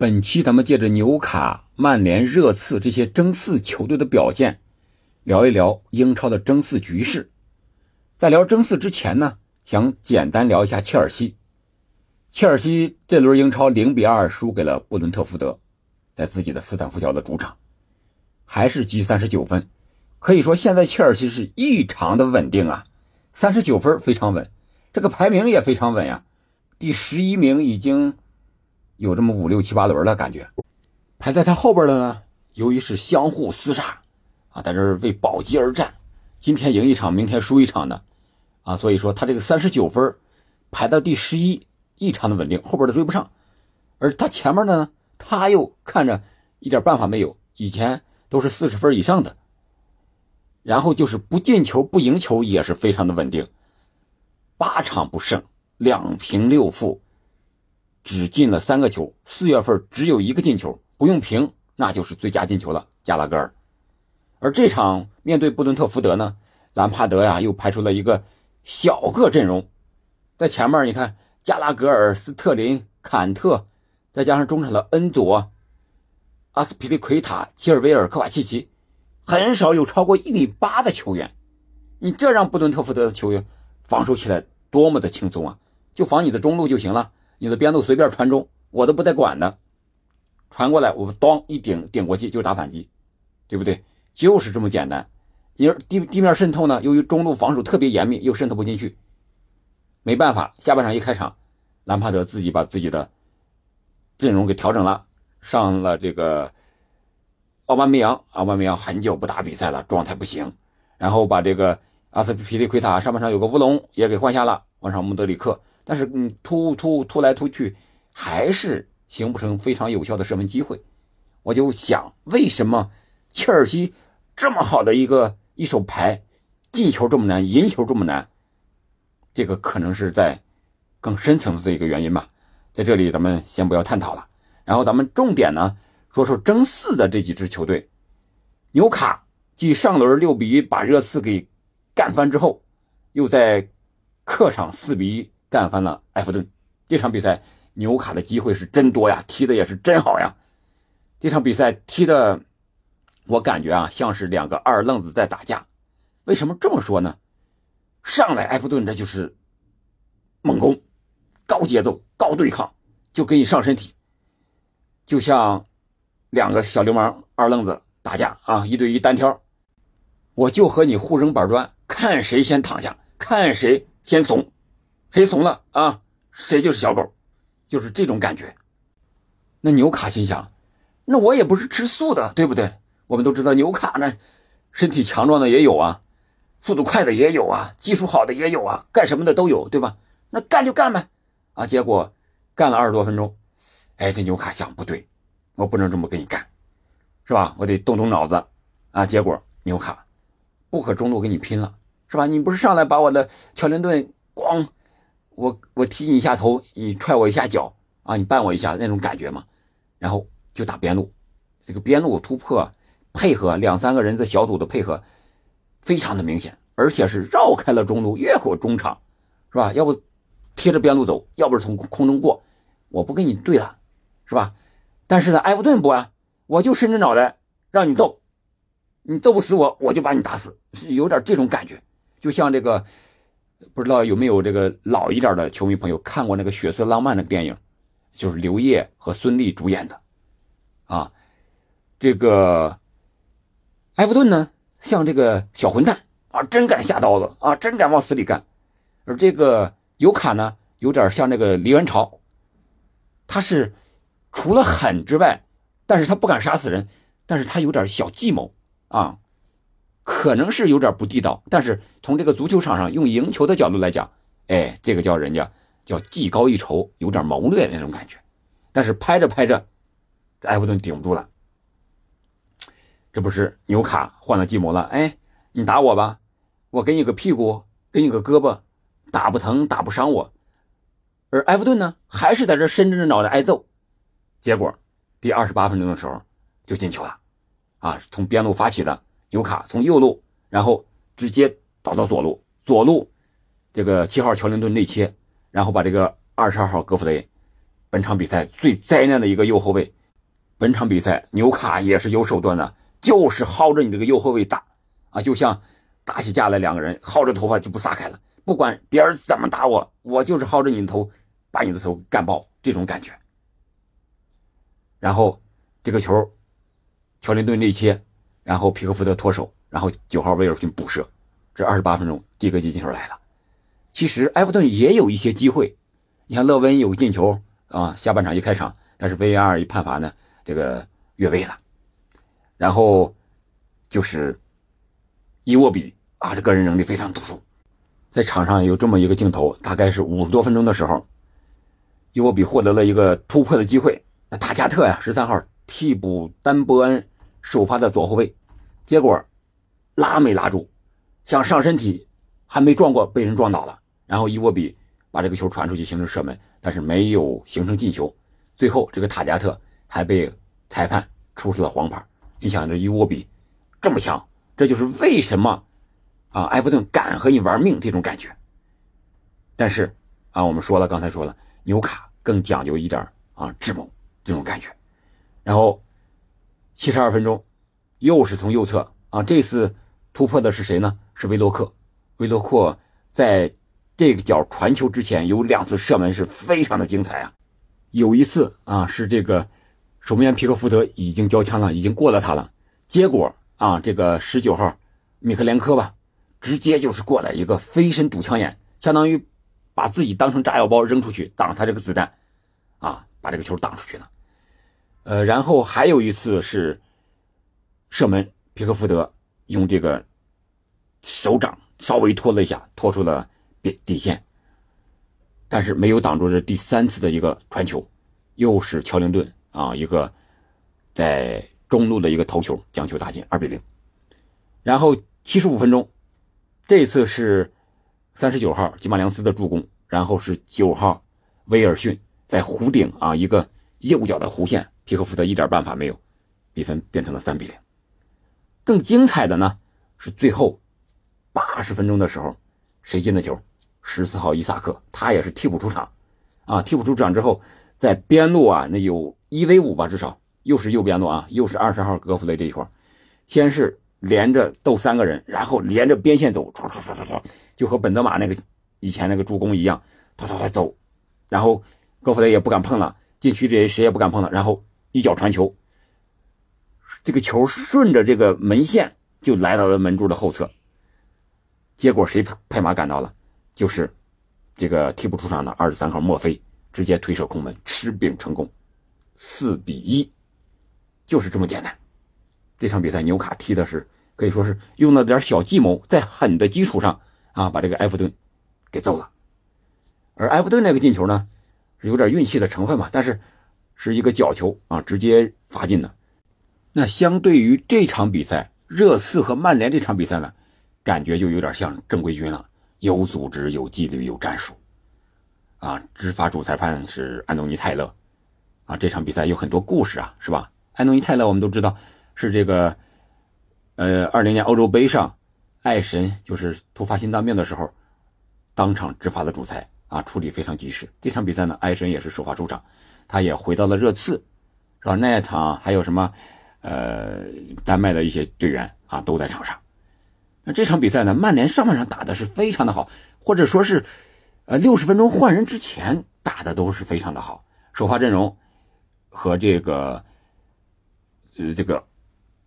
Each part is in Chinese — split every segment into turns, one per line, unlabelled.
本期咱们借着纽卡、曼联、热刺这些争四球队的表现，聊一聊英超的争四局势。在聊争四之前呢，想简单聊一下切尔西。切尔西这轮英超零比二输给了布伦特福德，在自己的斯坦福桥的主场，还是积三十九分。可以说现在切尔西是异常的稳定啊，三十九分非常稳，这个排名也非常稳呀，第十一名已经。有这么五六七八轮了，感觉排在他后边的呢，由于是相互厮杀啊，在这为保级而战，今天赢一场，明天输一场的啊，所以说他这个三十九分排到第十一，异常的稳定，后边的追不上。而他前面的呢，他又看着一点办法没有，以前都是四十分以上的，然后就是不进球不赢球也是非常的稳定，八场不胜，两平六负。只进了三个球，四月份只有一个进球，不用评，那就是最佳进球了，加拉格尔。而这场面对布伦特福德呢，兰帕德呀又排出了一个小个阵容，在前面你看加拉格尔、斯特林、坎特，再加上中场的恩佐、阿斯皮利奎塔、吉尔维尔、科瓦契奇，很少有超过一米八的球员。你这让布伦特福德的球员防守起来多么的轻松啊，就防你的中路就行了。你的边路随便传中，我都不带管的，传过来我咣一顶顶过去就打反击，对不对？就是这么简单。因为地地面渗透呢，由于中路防守特别严密，又渗透不进去，没办法。下半场一开场，兰帕德自己把自己的阵容给调整了，上了这个奥巴梅扬，奥巴梅扬很久不打比赛了，状态不行。然后把这个阿斯皮利奎塔上半场有个乌龙也给换下了，换上穆德里克。但是，嗯，突突突来突去，还是形不成非常有效的射门机会。我就想，为什么切尔西这么好的一个一手牌，进球这么难，赢球这么难？这个可能是在更深层次的一个原因吧。在这里，咱们先不要探讨了。然后，咱们重点呢，说说争四的这几支球队。纽卡继上轮六比一把热刺给干翻之后，又在客场四比一。干翻了埃弗顿，这场比赛纽卡的机会是真多呀，踢的也是真好呀。这场比赛踢的，我感觉啊，像是两个二愣子在打架。为什么这么说呢？上来埃弗顿这就是猛攻，高节奏、高对抗，就给你上身体，就像两个小流氓二愣子打架啊，一对一单挑，我就和你互扔板砖，看谁先躺下，看谁先怂。谁怂了啊？谁就是小狗，就是这种感觉。那纽卡心想，那我也不是吃素的，对不对？我们都知道纽卡呢，身体强壮的也有啊，速度快的也有啊，技术好的也有啊，干什么的都有，对吧？那干就干呗。啊，结果干了二十多分钟，哎，这纽卡想不对，我不能这么跟你干，是吧？我得动动脑子啊。结果纽卡不和中路跟你拼了，是吧？你不是上来把我的乔林顿咣。我我踢你一下头，你踹我一下脚啊，你绊我一下那种感觉吗，然后就打边路，这个边路突破配合两三个人的小组的配合非常的明显，而且是绕开了中路，越过中场，是吧？要不贴着边路走，要不是从空中过，我不跟你对了，是吧？但是呢，埃弗顿不啊，我就伸着脑袋让你揍，你揍不死我，我就把你打死，是有点这种感觉，就像这个。不知道有没有这个老一点的球迷朋友看过那个《血色浪漫》那个电影，就是刘烨和孙俪主演的，啊，这个埃弗顿呢像这个小混蛋啊，真敢下刀子啊，真敢往死里干，而这个尤卡呢有点像那个李元朝，他是除了狠之外，但是他不敢杀死人，但是他有点小计谋啊。可能是有点不地道，但是从这个足球场上用赢球的角度来讲，哎，这个叫人家叫技高一筹，有点谋略那种感觉。但是拍着拍着，埃弗顿顶不住了。这不是纽卡换了计谋了？哎，你打我吧，我给你个屁股，给你个胳膊，打不疼，打不伤我。而埃弗顿呢，还是在这伸着脑袋挨揍。结果第二十八分钟的时候就进球了，啊，从边路发起的。纽卡从右路，然后直接倒到左路，左路这个七号乔林顿内切，然后把这个二十二号格弗雷本场比赛最灾难的一个右后卫。本场比赛纽卡也是有手段的，就是薅着你这个右后卫打啊，就像打起架来两个人薅着头发就不撒开了，不管别人怎么打我，我就是薅着你的头，把你的头干爆这种感觉。然后这个球，乔林顿内切，然后皮克福德脱手，然后九号威尔逊补射，这二十八分钟第一个进球来了。其实埃弗顿也有一些机会，你看勒温有个进球啊，下半场一开场，但是 VAR 一判罚呢，这个越位了。然后就是伊沃比啊，这个人能力非常突出，在场上有这么一个镜头，大概是五十多分钟的时候，伊沃比获得了一个突破的机会。那塔加特呀，十三号替补丹波恩首发的左后卫，结果拉没拉住，想上身体还没撞过，被人撞倒了。然后伊沃比把这个球传出去，形成射门，但是没有形成进球。最后这个塔加特还被裁判出示了黄牌。你想这伊沃比这么强，这就是为什么啊埃弗顿敢和你玩命这种感觉。但是啊，我们说了，刚才说了，纽卡更讲究一点啊智谋这种感觉。然后七十二分钟又是从右侧啊，这次突破的是谁呢？是威洛克。威洛克在。这个脚传球之前有两次射门是非常的精彩啊，有一次啊是这个守门员皮克福德已经交枪了，已经过了他了，结果啊这个十九号米克连科吧，直接就是过来一个飞身堵枪眼，相当于把自己当成炸药包扔出去挡他这个子弹，啊把这个球挡出去了，呃然后还有一次是射门，皮克福德用这个手掌稍微拖了一下，拖出了。底底线，但是没有挡住这第三次的一个传球，又是乔林顿啊一个在中路的一个头球将球打进二比零。然后七十五分钟，这次是三十九号吉马良斯的助攻，然后是九号威尔逊在弧顶啊一个右脚的弧线，皮克福德一点办法没有，比分变成了三比零。更精彩的呢是最后八十分钟的时候，谁进的球？十四号伊萨克，他也是替补出场，啊，替补出场之后，在边路啊，那有一 v 五吧，至少又是右边路啊，又是二十号格弗雷这一块先是连着斗三个人，然后连着边线走，唰唰唰唰唰，就和本泽马那个以前那个助攻一样，唰唰唰走，然后格弗雷也不敢碰了，禁区里谁也不敢碰了，然后一脚传球，这个球顺着这个门线就来到了门柱的后侧，结果谁拍马赶到了？就是这个替补出场的二十三号墨菲直接推射空门，吃饼成功，四比一，就是这么简单。这场比赛纽卡踢的是可以说是用了点小计谋，在狠的基础上啊，把这个埃弗顿给揍了。而埃弗顿那个进球呢，是有点运气的成分吧，但是是一个角球啊，直接罚进的。那相对于这场比赛，热刺和曼联这场比赛呢，感觉就有点像正规军了。有组织、有纪律、有战术，啊！执法主裁判是安东尼泰勒，啊！这场比赛有很多故事啊，是吧？安东尼泰勒我们都知道是这个，呃，二零年欧洲杯上，爱神就是突发心脏病的时候，当场执法的主裁啊，处理非常及时。这场比赛呢，爱神也是首发出场，他也回到了热刺，是吧？那场还有什么，呃，丹麦的一些队员啊，都在场上。那这场比赛呢？曼联上半场打的是非常的好，或者说是，呃，六十分钟换人之前打的都是非常的好。首发阵容和这个，呃，这个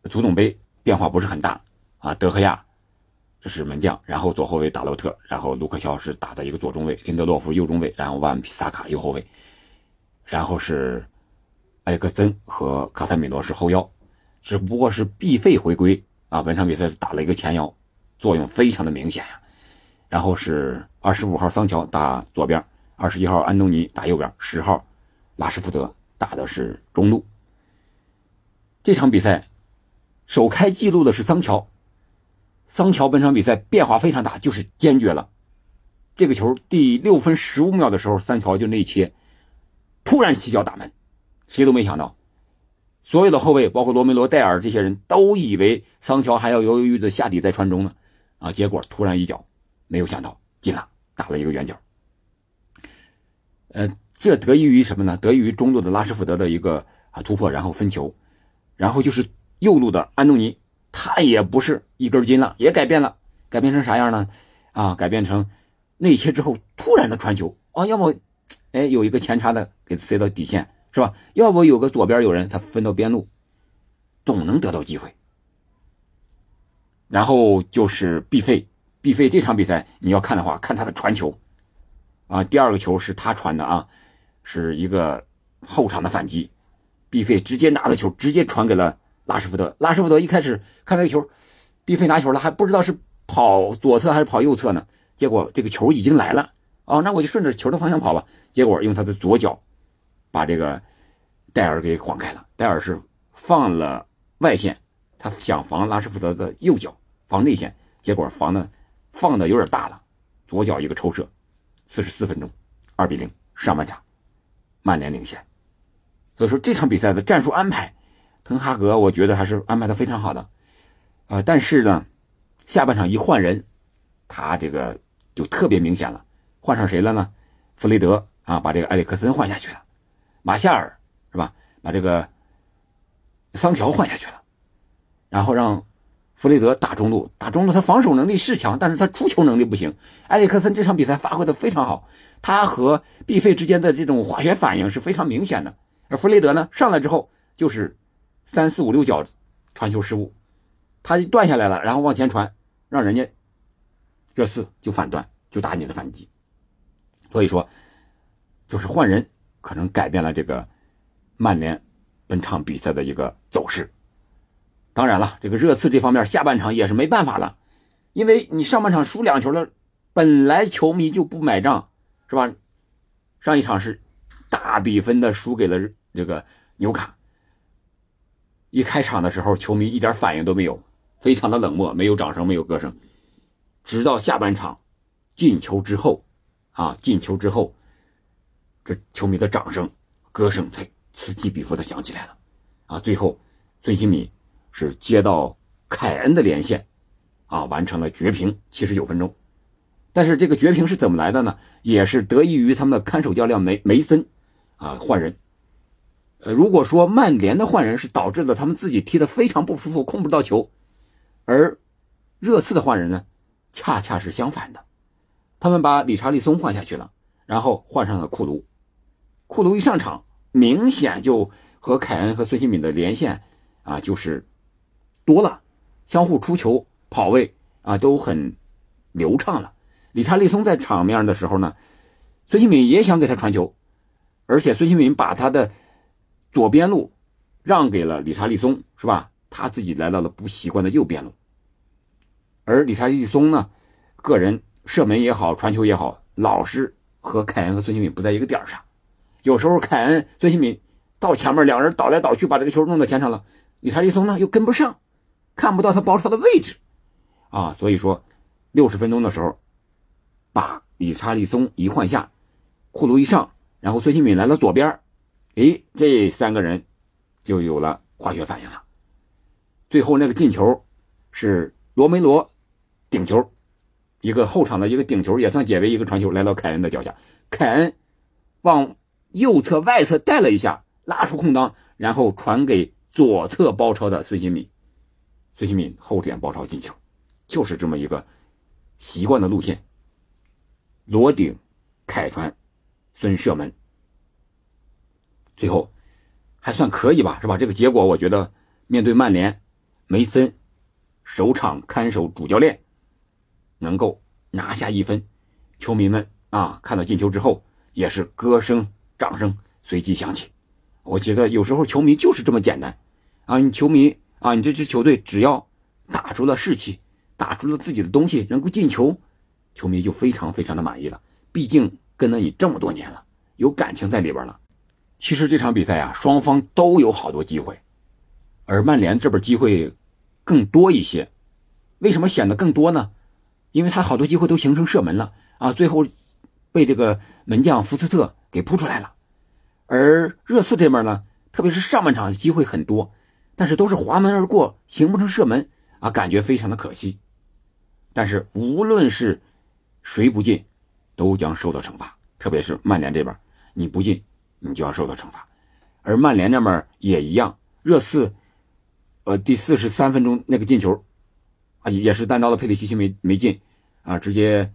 足总杯变化不是很大啊。德赫亚这是门将，然后左后卫达洛特，然后卢克肖是打的一个左中卫，林德洛夫右中卫，然后万皮萨卡右后卫，然后是埃克森和卡塞米罗是后腰，只不过是必费回归啊。本场比赛打了一个前腰。作用非常的明显呀，然后是二十五号桑乔打左边，二十一号安东尼打右边，十号拉什福德打的是中路。这场比赛首开纪录的是桑乔，桑乔本场比赛变化非常大，就是坚决了。这个球第六分十五秒的时候，桑乔就内切，突然起脚打门，谁都没想到。所有的后卫，包括罗梅罗、戴尔这些人都以为桑乔还要犹犹豫豫的下底再传中呢。啊！结果突然一脚，没有想到进了，打了一个圆角。呃，这得益于什么呢？得益于中路的拉什福德的一个啊突破，然后分球，然后就是右路的安东尼，他也不是一根筋了，也改变了，改变成啥样呢？啊，改变成内切之后突然的传球啊，要么哎有一个前插的给塞到底线是吧？要不有个左边有人他分到边路，总能得到机会。然后就是毕费，毕费这场比赛你要看的话，看他的传球，啊，第二个球是他传的啊，是一个后场的反击，毕费直接拿着球直接传给了拉什福德，拉什福德一开始看这个球，毕费拿球了还不知道是跑左侧还是跑右侧呢，结果这个球已经来了，哦，那我就顺着球的方向跑吧，结果用他的左脚把这个戴尔给晃开了，戴尔是放了外线，他想防拉什福德的右脚。防内线，结果防的放的有点大了，左脚一个抽射，四十四分钟，二比零，上半场，曼联领先。所以说这场比赛的战术安排，滕哈格我觉得还是安排的非常好的，啊，但是呢，下半场一换人，他这个就特别明显了，换上谁了呢？弗雷德啊，把这个埃里克森换下去了，马夏尔是吧？把这个桑乔换下去了，然后让。弗雷德打中路，打中路，他防守能力是强，但是他出球能力不行。埃里克森这场比赛发挥的非常好，他和毕费之间的这种化学反应是非常明显的。而弗雷德呢，上来之后就是三四五六脚传球失误，他就断下来了，然后往前传，让人家热刺就反断，就打你的反击。所以说，就是换人可能改变了这个曼联本场比赛的一个走势。当然了，这个热刺这方面下半场也是没办法了，因为你上半场输两球了，本来球迷就不买账，是吧？上一场是大比分的输给了这个纽卡，一开场的时候球迷一点反应都没有，非常的冷漠，没有掌声，没有歌声，直到下半场进球之后，啊，进球之后，这球迷的掌声、歌声才此起彼伏的响起来了，啊，最后孙兴敏。是接到凯恩的连线，啊，完成了绝平，七十九分钟。但是这个绝平是怎么来的呢？也是得益于他们的看守教练梅梅森，啊，换人。呃，如果说曼联的换人是导致了他们自己踢得非常不舒服，控不到球，而热刺的换人呢，恰恰是相反的，他们把理查利松换下去了，然后换上了库卢。库卢一上场，明显就和凯恩和孙兴敏的连线啊，就是。多了，相互出球、跑位啊都很流畅了。理查利松在场面的时候呢，孙兴敏也想给他传球，而且孙兴敏把他的左边路让给了理查利松，是吧？他自己来到了不习惯的右边路。而理查利松呢，个人射门也好、传球也好，老是和凯恩和孙兴敏不在一个点上。有时候凯恩、孙兴敏到前面，两人倒来倒去，把这个球弄到前场了，理查利松呢又跟不上。看不到他包抄的位置，啊，所以说六十分钟的时候，把理查利松一换下，库卢一上，然后孙兴敏来了左边，哎，这三个人就有了化学反应了。最后那个进球是罗梅罗顶球，一个后场的一个顶球也算解围，一个传球来到凯恩的脚下，凯恩往右侧外侧带了一下，拉出空当，然后传给左侧包抄的孙兴敏。孙兴敏后点包抄进球，就是这么一个习惯的路线。罗顶、凯传、孙射门，最后还算可以吧，是吧？这个结果我觉得，面对曼联，梅森首场看守主教练能够拿下一分，球迷们啊看到进球之后也是歌声、掌声随即响起。我觉得有时候球迷就是这么简单啊，你球迷。啊，你这支球队只要打出了士气，打出了自己的东西，能够进球，球迷就非常非常的满意了。毕竟跟了你这么多年了，有感情在里边了。其实这场比赛啊，双方都有好多机会，而曼联这边机会更多一些。为什么显得更多呢？因为他好多机会都形成射门了啊，最后被这个门将福斯特给扑出来了。而热刺这边呢，特别是上半场的机会很多。但是都是滑门而过，形不成射门啊，感觉非常的可惜。但是无论是谁不进，都将受到惩罚。特别是曼联这边，你不进，你就要受到惩罚。而曼联那边也一样，热刺，呃，第四十三分钟那个进球，啊，也是单刀的佩里西奇没没进，啊，直接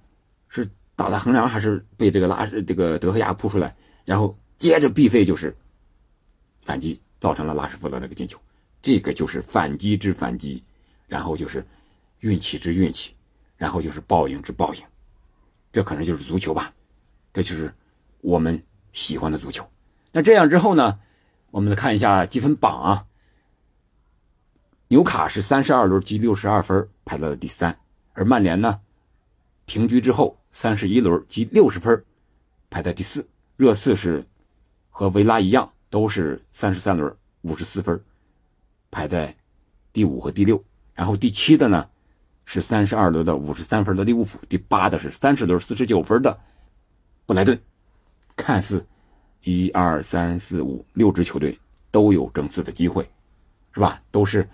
打在横梁还是被这个拉这个德赫亚扑出来，然后接着必费就是反击，造成了拉什福德那个进球。这个就是反击之反击，然后就是运气之运气，然后就是报应之报应。这可能就是足球吧，这就是我们喜欢的足球。那这样之后呢，我们来看一下积分榜啊。纽卡是三十二轮积六十二分，排到了第三，而曼联呢，平局之后三十一轮积六十分，排在第四。热刺是和维拉一样，都是三十三轮五十四分，排在第五和第六。然后第七的呢？是三十二轮的五十三分的利物浦，第八的是三十轮四十九分的布莱顿。看似一二三四五六支球队都有争四的机会，是吧？都是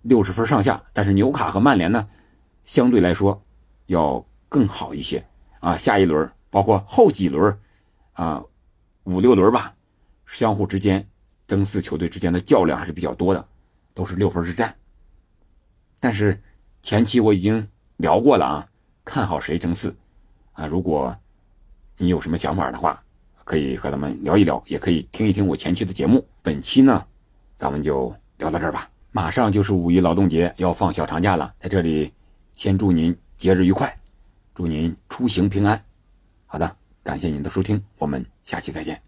六十分上下。但是纽卡和曼联呢，相对来说要更好一些啊。下一轮包括后几轮啊，五六轮吧，相互之间争四球队之间的较量还是比较多的，都是六分之战。但是。前期我已经聊过了啊，看好谁争四啊？如果你有什么想法的话，可以和咱们聊一聊，也可以听一听我前期的节目。本期呢，咱们就聊到这儿吧。马上就是五一劳动节，要放小长假了，在这里先祝您节日愉快，祝您出行平安。好的，感谢您的收听，我们下期再见。